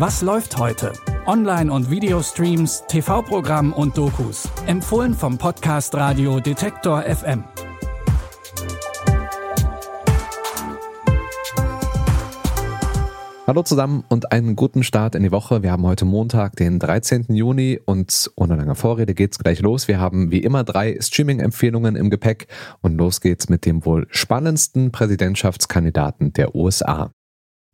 Was läuft heute? Online- und Videostreams, TV-Programm und Dokus. Empfohlen vom Podcast Radio Detektor FM. Hallo zusammen und einen guten Start in die Woche. Wir haben heute Montag, den 13. Juni und ohne lange Vorrede geht's gleich los. Wir haben wie immer drei Streaming-Empfehlungen im Gepäck und los geht's mit dem wohl spannendsten Präsidentschaftskandidaten der USA.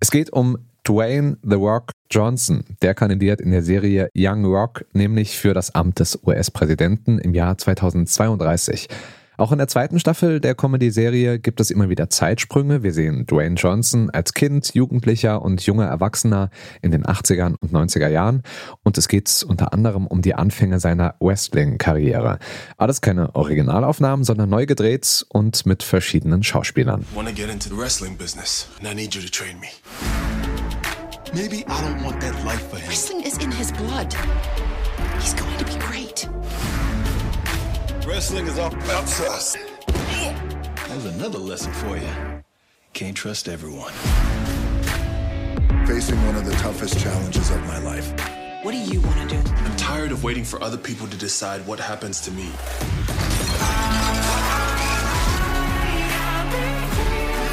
Es geht um Dwayne The Rock Johnson. Der kandidiert in der Serie Young Rock nämlich für das Amt des US-Präsidenten im Jahr 2032. Auch in der zweiten Staffel der Comedy-Serie gibt es immer wieder Zeitsprünge. Wir sehen Dwayne Johnson als Kind, Jugendlicher und junger Erwachsener in den 80ern und 90er Jahren. Und es geht unter anderem um die Anfänge seiner Wrestling-Karriere. Alles keine Originalaufnahmen, sondern neu gedreht und mit verschiedenen Schauspielern. Maybe I don't want that life for him. Wrestling is in his blood. He's going to be great. Wrestling is all about us. There's another lesson for you. Can't trust everyone. Facing one of the toughest challenges of my life. What do you want to do? I'm tired of waiting for other people to decide what happens to me.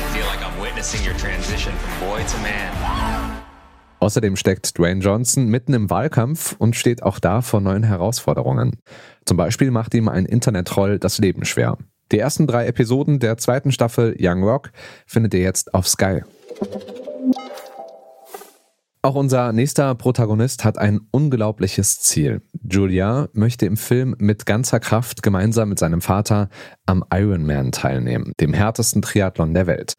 I feel like I'm witnessing your transition from boy to man. Außerdem steckt Dwayne Johnson mitten im Wahlkampf und steht auch da vor neuen Herausforderungen. Zum Beispiel macht ihm ein Internet-Troll das Leben schwer. Die ersten drei Episoden der zweiten Staffel Young Rock findet ihr jetzt auf Sky. Auch unser nächster Protagonist hat ein unglaubliches Ziel. Julia möchte im Film mit ganzer Kraft gemeinsam mit seinem Vater am Ironman teilnehmen, dem härtesten Triathlon der Welt.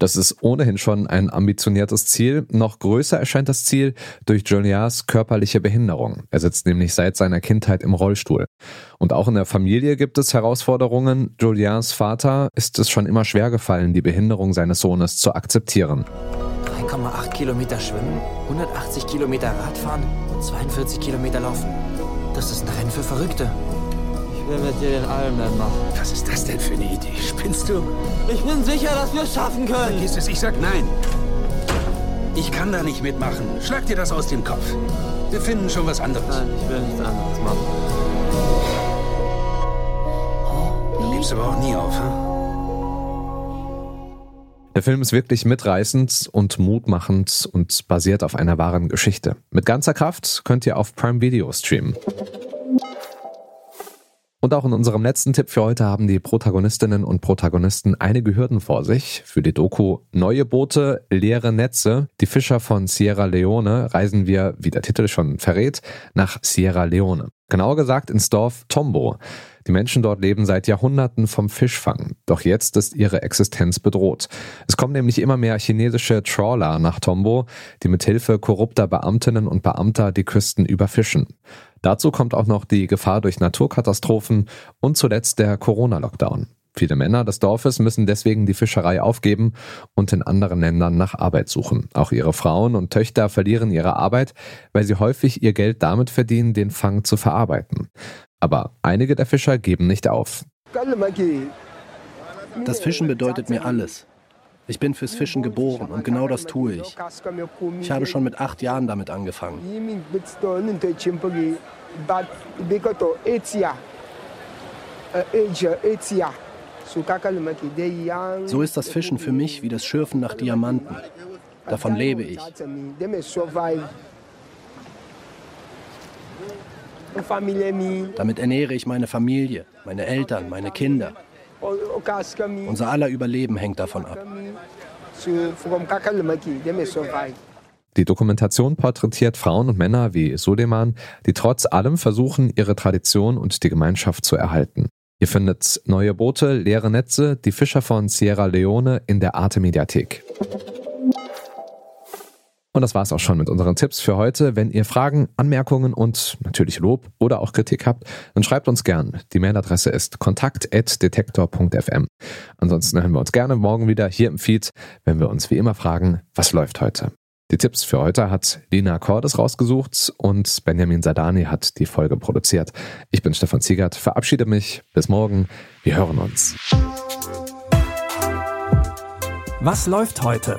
Das ist ohnehin schon ein ambitioniertes Ziel. Noch größer erscheint das Ziel durch Julias körperliche Behinderung. Er sitzt nämlich seit seiner Kindheit im Rollstuhl. Und auch in der Familie gibt es Herausforderungen. Julias Vater ist es schon immer schwer gefallen, die Behinderung seines Sohnes zu akzeptieren. 3,8 Kilometer schwimmen, 180 Kilometer Radfahren und 42 Kilometer laufen. Das ist ein Rennen für Verrückte. Ich will mit dir den Ironman machen. Was ist das denn für eine Idee? Spinnst du? Ich bin sicher, dass wir es schaffen können. Vergiss es, ich sag nein. Ich kann da nicht mitmachen. Schlag dir das aus dem Kopf. Wir finden schon was anderes. Nein, ich will nichts anderes machen. Du gibst aber auch nie auf, hm? Der Film ist wirklich mitreißend und mutmachend und basiert auf einer wahren Geschichte. Mit ganzer Kraft könnt ihr auf Prime Video streamen. Und auch in unserem letzten Tipp für heute haben die Protagonistinnen und Protagonisten einige Hürden vor sich. Für die Doku Neue Boote, leere Netze. Die Fischer von Sierra Leone reisen wir, wie der Titel schon verrät, nach Sierra Leone. Genauer gesagt ins Dorf Tombo. Die Menschen dort leben seit Jahrhunderten vom Fischfang. Doch jetzt ist ihre Existenz bedroht. Es kommen nämlich immer mehr chinesische Trawler nach Tombo, die mit Hilfe korrupter Beamtinnen und Beamter die Küsten überfischen. Dazu kommt auch noch die Gefahr durch Naturkatastrophen und zuletzt der Corona-Lockdown. Viele Männer des Dorfes müssen deswegen die Fischerei aufgeben und in anderen Ländern nach Arbeit suchen. Auch ihre Frauen und Töchter verlieren ihre Arbeit, weil sie häufig ihr Geld damit verdienen, den Fang zu verarbeiten. Aber einige der Fischer geben nicht auf. Das Fischen bedeutet mir alles. Ich bin fürs Fischen geboren und genau das tue ich. Ich habe schon mit acht Jahren damit angefangen. So ist das Fischen für mich wie das Schürfen nach Diamanten. Davon lebe ich. Damit ernähre ich meine Familie, meine Eltern, meine Kinder. Unser aller Überleben hängt davon ab. Die Dokumentation porträtiert Frauen und Männer wie Suleiman, die trotz allem versuchen, ihre Tradition und die Gemeinschaft zu erhalten. Ihr findet neue Boote, leere Netze, die Fischer von Sierra Leone in der Arte Mediathek. Und das war's auch schon mit unseren Tipps für heute. Wenn ihr Fragen, Anmerkungen und natürlich Lob oder auch Kritik habt, dann schreibt uns gern. Die Mailadresse ist kontakt.detektor.fm. Ansonsten hören wir uns gerne morgen wieder hier im Feed, wenn wir uns wie immer fragen, was läuft heute. Die Tipps für heute hat Lina Cordes rausgesucht und Benjamin Sadani hat die Folge produziert. Ich bin Stefan Ziegert, verabschiede mich. Bis morgen. Wir hören uns. Was läuft heute?